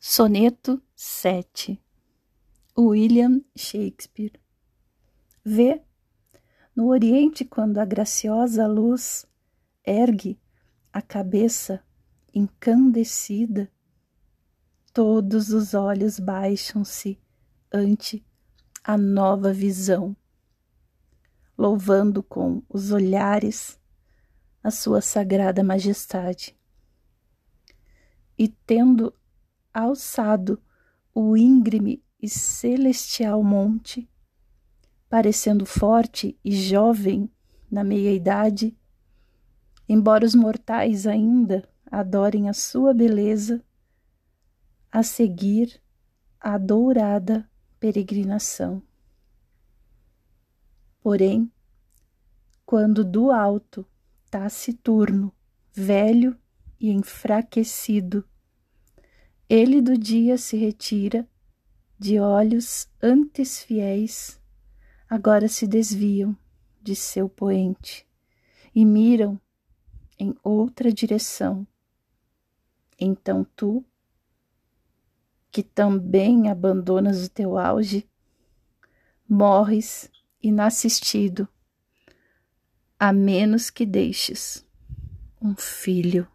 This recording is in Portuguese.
Soneto 7 William Shakespeare Vê, no Oriente, quando a graciosa luz ergue a cabeça encandecida, todos os olhos baixam-se ante a nova visão, louvando com os olhares a sua sagrada majestade. E tendo alçado o íngreme e celestial monte, parecendo forte e jovem na meia-idade, embora os mortais ainda adorem a sua beleza, a seguir a dourada peregrinação. Porém, quando do alto, taciturno, velho e enfraquecido, ele do dia se retira, de olhos antes fiéis, agora se desviam de seu poente e miram em outra direção. Então tu, que também abandonas o teu auge, morres inassistido, a menos que deixes um filho.